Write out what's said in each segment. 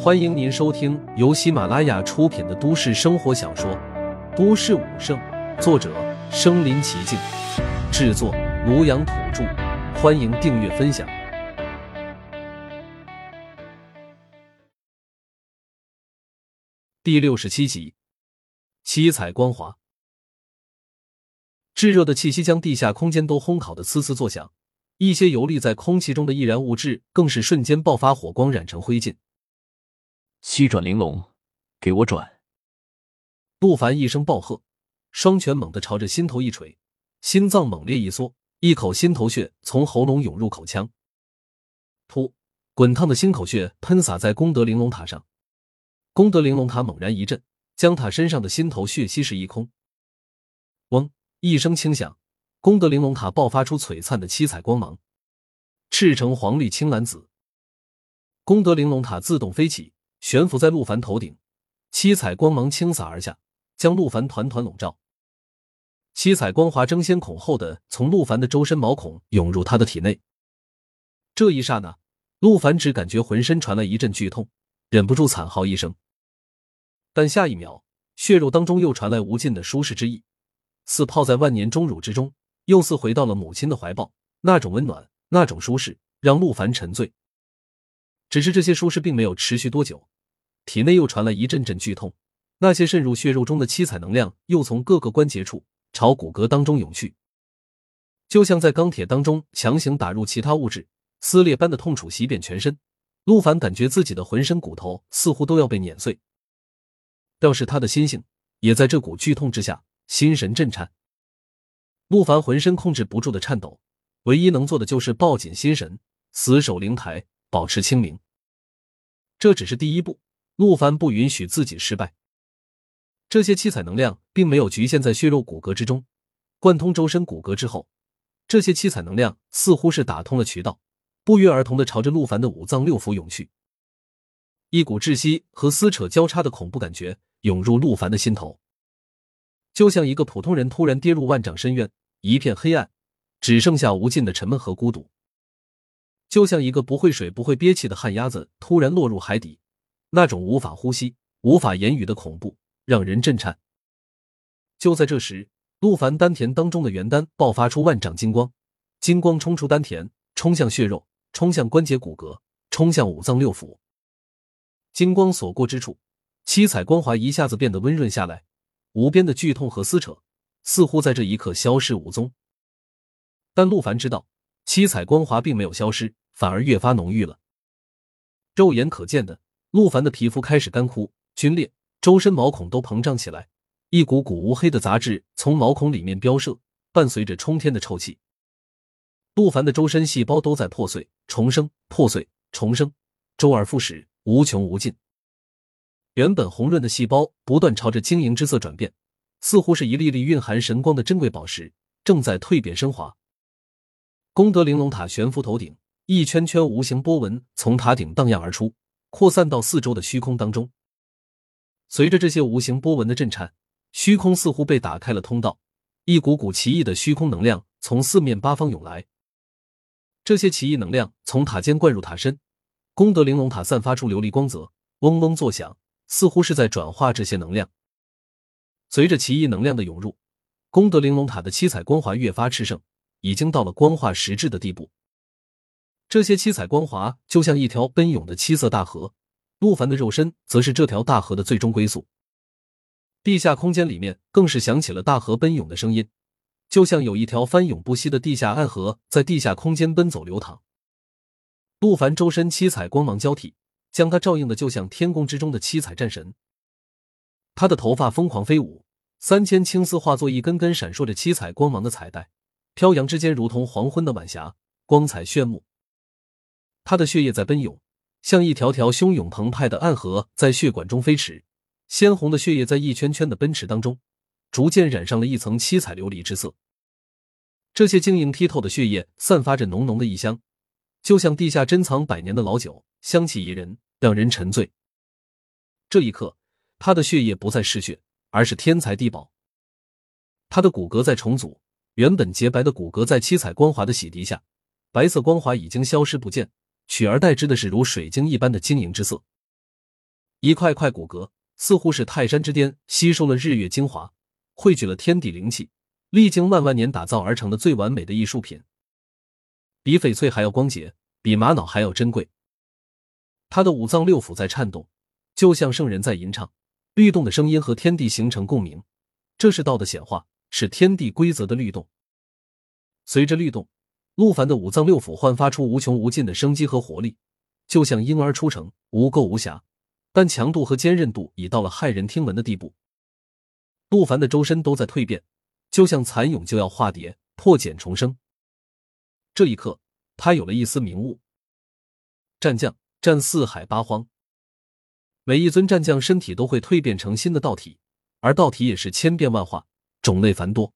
欢迎您收听由喜马拉雅出品的都市生活小说《都市武圣》，作者：身临其境，制作：庐阳土著。欢迎订阅分享。第六十七集，七彩光华，炙热的气息将地下空间都烘烤的呲呲作响，一些游离在空气中的易燃物质更是瞬间爆发火光，染成灰烬。七转玲珑，给我转！陆凡一声暴喝，双拳猛地朝着心头一锤，心脏猛烈一缩，一口心头血从喉咙涌入口腔。噗！滚烫的心口血喷洒在功德玲珑塔上，功德玲珑塔猛然一震，将塔身上的心头血吸食一空。嗡！一声轻响，功德玲珑塔爆发出璀璨的七彩光芒，赤橙黄绿青蓝紫，功德玲珑塔自动飞起。悬浮在陆凡头顶，七彩光芒倾洒而下，将陆凡团团笼罩。七彩光华争先恐后的从陆凡的周身毛孔涌入他的体内。这一刹那，陆凡只感觉浑身传来一阵剧痛，忍不住惨嚎一声。但下一秒，血肉当中又传来无尽的舒适之意，似泡在万年钟乳之中，又似回到了母亲的怀抱。那种温暖，那种舒适，让陆凡沉醉。只是这些舒适并没有持续多久，体内又传来一阵阵剧痛，那些渗入血肉中的七彩能量又从各个关节处朝骨骼当中涌去，就像在钢铁当中强行打入其他物质，撕裂般的痛楚袭遍全身。陆凡感觉自己的浑身骨头似乎都要被碾碎，倒是他的心性也在这股剧痛之下心神震颤。陆凡浑身控制不住的颤抖，唯一能做的就是抱紧心神，死守灵台。保持清明，这只是第一步。陆凡不允许自己失败。这些七彩能量并没有局限在血肉骨骼之中，贯通周身骨骼之后，这些七彩能量似乎是打通了渠道，不约而同的朝着陆凡的五脏六腑涌去。一股窒息和撕扯交叉的恐怖感觉涌入陆凡的心头，就像一个普通人突然跌入万丈深渊，一片黑暗，只剩下无尽的沉闷和孤独。就像一个不会水、不会憋气的旱鸭子突然落入海底，那种无法呼吸、无法言语的恐怖让人震颤。就在这时，陆凡丹田当中的元丹爆发出万丈金光，金光冲出丹田，冲向血肉，冲向关节骨骼，冲向五脏六腑。金光所过之处，七彩光华一下子变得温润下来，无边的剧痛和撕扯似乎在这一刻消失无踪。但陆凡知道。七彩光华并没有消失，反而越发浓郁了。肉眼可见的，陆凡的皮肤开始干枯、皲裂，周身毛孔都膨胀起来，一股股乌黑的杂质从毛孔里面飙射，伴随着冲天的臭气。陆凡的周身细胞都在破碎、重生、破碎、重生，周而复始，无穷无尽。原本红润的细胞不断朝着晶莹之色转变，似乎是一粒粒蕴含神光的珍贵宝石，正在蜕变升华。功德玲珑塔悬浮头顶，一圈圈无形波纹从塔顶荡漾而出，扩散到四周的虚空当中。随着这些无形波纹的震颤，虚空似乎被打开了通道，一股股奇异的虚空能量从四面八方涌来。这些奇异能量从塔尖灌入塔身，功德玲珑塔散发出琉璃光泽，嗡嗡作响，似乎是在转化这些能量。随着奇异能量的涌入，功德玲珑塔的七彩光华越发炽盛。已经到了光化实质的地步。这些七彩光华就像一条奔涌的七色大河，陆凡的肉身则是这条大河的最终归宿。地下空间里面更是响起了大河奔涌的声音，就像有一条翻涌不息的地下暗河在地下空间奔走流淌。陆凡周身七彩光芒交替，将他照应的就像天宫之中的七彩战神。他的头发疯狂飞舞，三千青丝化作一根根闪烁着七彩光芒的彩带。飘扬之间，如同黄昏的晚霞，光彩炫目。他的血液在奔涌，像一条条汹涌澎湃的暗河在血管中飞驰。鲜红的血液在一圈圈的奔驰当中，逐渐染上了一层七彩琉璃之色。这些晶莹剔透的血液散发着浓浓的异香，就像地下珍藏百年的老酒，香气宜人，让人沉醉。这一刻，他的血液不再是血，而是天才地宝。他的骨骼在重组。原本洁白的骨骼在七彩光华的洗涤下，白色光华已经消失不见，取而代之的是如水晶一般的晶莹之色，一块块骨骼似乎是泰山之巅吸收了日月精华，汇聚了天地灵气，历经万万年打造而成的最完美的艺术品，比翡翠还要光洁，比玛瑙还要珍贵。他的五脏六腑在颤动，就像圣人在吟唱，律动的声音和天地形成共鸣，这是道的显化，是天地规则的律动。随着律动，陆凡的五脏六腑焕发出无穷无尽的生机和活力，就像婴儿出城，无垢无瑕，但强度和坚韧度已到了骇人听闻的地步。陆凡的周身都在蜕变，就像蚕蛹就要化蝶，破茧重生。这一刻，他有了一丝明悟：战将。战四海八荒，每一尊战将身体都会蜕变成新的道体，而道体也是千变万化，种类繁多。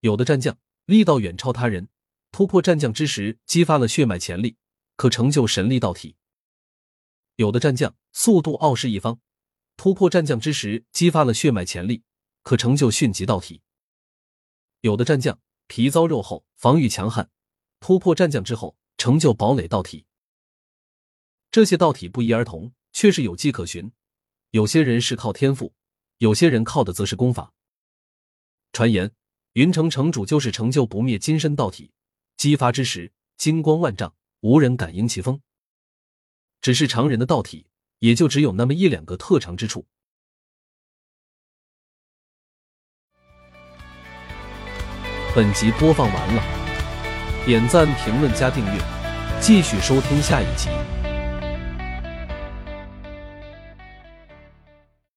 有的战将力道远超他人，突破战将之时激发了血脉潜力，可成就神力道体；有的战将速度傲视一方，突破战将之时激发了血脉潜力，可成就迅疾道体；有的战将皮糙肉厚，防御强悍，突破战将之后成就堡垒道体。这些道体不一而同，却是有迹可循。有些人是靠天赋，有些人靠的则是功法。传言云城城主就是成就不灭金身道体，激发之时金光万丈，无人敢迎其风。只是常人的道体，也就只有那么一两个特长之处。本集播放完了，点赞、评论、加订阅，继续收听下一集。